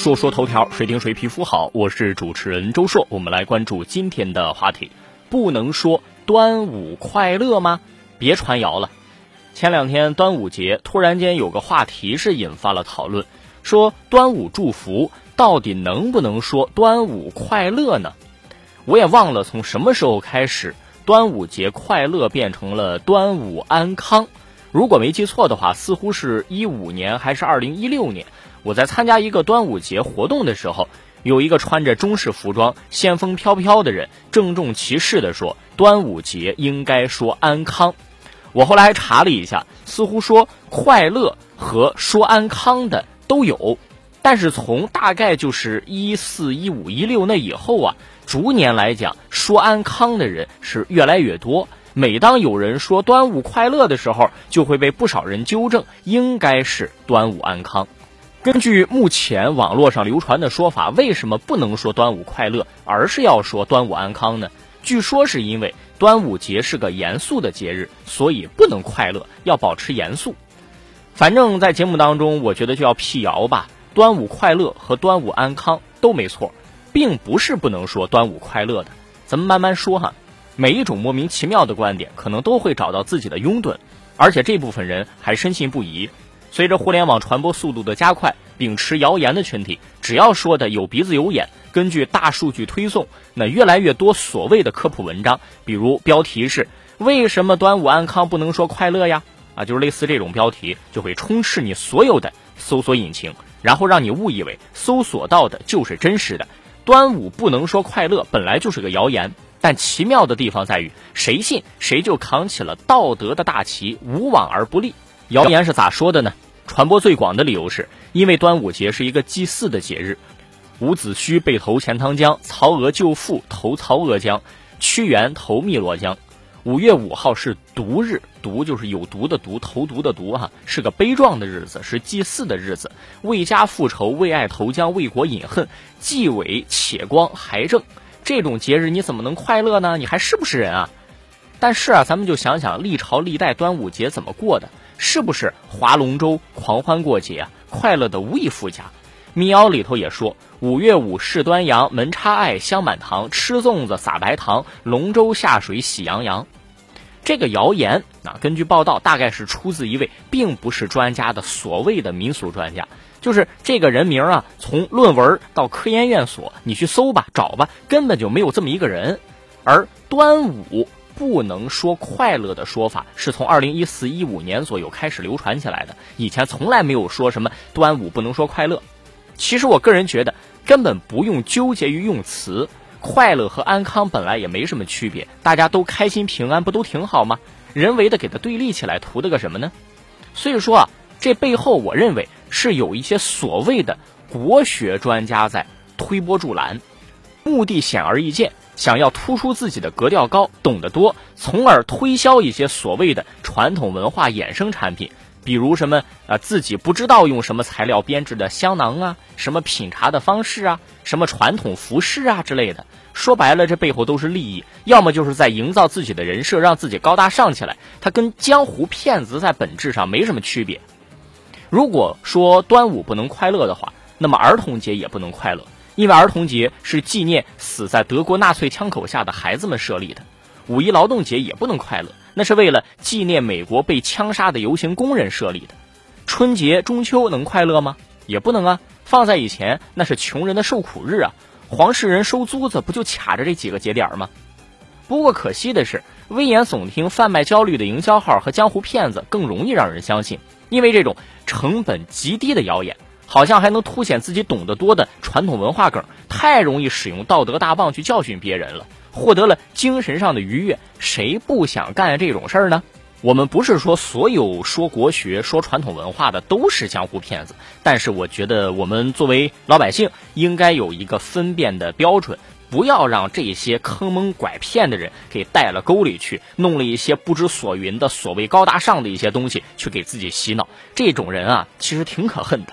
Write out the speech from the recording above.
说说头条，谁听谁皮肤好。我是主持人周硕，我们来关注今天的话题。不能说端午快乐吗？别传谣了。前两天端午节，突然间有个话题是引发了讨论，说端午祝福到底能不能说端午快乐呢？我也忘了从什么时候开始，端午节快乐变成了端午安康。如果没记错的话，似乎是一五年还是二零一六年。我在参加一个端午节活动的时候，有一个穿着中式服装、仙风飘飘的人，郑重其事地说：“端午节应该说安康。”我后来还查了一下，似乎说快乐和说安康的都有，但是从大概就是一四、一五、一六那以后啊，逐年来讲，说安康的人是越来越多。每当有人说端午快乐的时候，就会被不少人纠正，应该是端午安康。根据目前网络上流传的说法，为什么不能说端午快乐，而是要说端午安康呢？据说是因为端午节是个严肃的节日，所以不能快乐，要保持严肃。反正，在节目当中，我觉得就要辟谣吧。端午快乐和端午安康都没错，并不是不能说端午快乐的。咱们慢慢说哈。每一种莫名其妙的观点，可能都会找到自己的拥趸，而且这部分人还深信不疑。随着互联网传播速度的加快，秉持谣言的群体，只要说的有鼻子有眼，根据大数据推送，那越来越多所谓的科普文章，比如标题是“为什么端午安康不能说快乐呀”，啊，就是类似这种标题，就会充斥你所有的搜索引擎，然后让你误以为搜索到的就是真实的。端午不能说快乐，本来就是个谣言，但奇妙的地方在于，谁信谁就扛起了道德的大旗，无往而不利。谣言是咋说的呢？传播最广的理由是因为端午节是一个祭祀的节日，伍子胥被投钱塘江，曹娥救父投曹娥江，屈原投汨罗江。五月五号是毒日，毒就是有毒的毒，投毒的毒哈，是个悲壮的日子，是祭祀的日子。为家复仇，为爱投江，为国饮恨，既伟且光还正。这种节日你怎么能快乐呢？你还是不是人啊？但是啊，咱们就想想历朝历代端午节怎么过的，是不是划龙舟、狂欢过节啊？快乐的无以复加。民谣里头也说：“五月五是端阳，门插艾香满堂，吃粽子撒白糖，龙舟下水喜洋洋。”这个谣言啊，根据报道，大概是出自一位并不是专家的所谓的民俗专家，就是这个人名啊，从论文到科研院所，你去搜吧、找吧，根本就没有这么一个人。而端午。不能说快乐的说法是从二零一四一五年左右开始流传起来的，以前从来没有说什么端午不能说快乐。其实我个人觉得根本不用纠结于用词，快乐和安康本来也没什么区别，大家都开心平安不都挺好吗？人为的给它对立起来，图的个什么呢？所以说啊，这背后我认为是有一些所谓的国学专家在推波助澜，目的显而易见。想要突出自己的格调高、懂得多，从而推销一些所谓的传统文化衍生产品，比如什么啊自己不知道用什么材料编制的香囊啊，什么品茶的方式啊，什么传统服饰啊之类的。说白了，这背后都是利益，要么就是在营造自己的人设，让自己高大上起来。它跟江湖骗子在本质上没什么区别。如果说端午不能快乐的话，那么儿童节也不能快乐。因为儿童节是纪念死在德国纳粹枪口下的孩子们设立的，五一劳动节也不能快乐，那是为了纪念美国被枪杀的游行工人设立的。春节、中秋能快乐吗？也不能啊，放在以前那是穷人的受苦日啊，黄世仁收租子不就卡着这几个节点吗？不过可惜的是，危言耸听、贩卖焦虑的营销号和江湖骗子更容易让人相信，因为这种成本极低的谣言。好像还能凸显自己懂得多的传统文化梗，太容易使用道德大棒去教训别人了，获得了精神上的愉悦。谁不想干这种事儿呢？我们不是说所有说国学、说传统文化的都是江湖骗子，但是我觉得我们作为老百姓应该有一个分辨的标准，不要让这些坑蒙拐骗的人给带了沟里去，弄了一些不知所云的所谓高大上的一些东西去给自己洗脑。这种人啊，其实挺可恨的。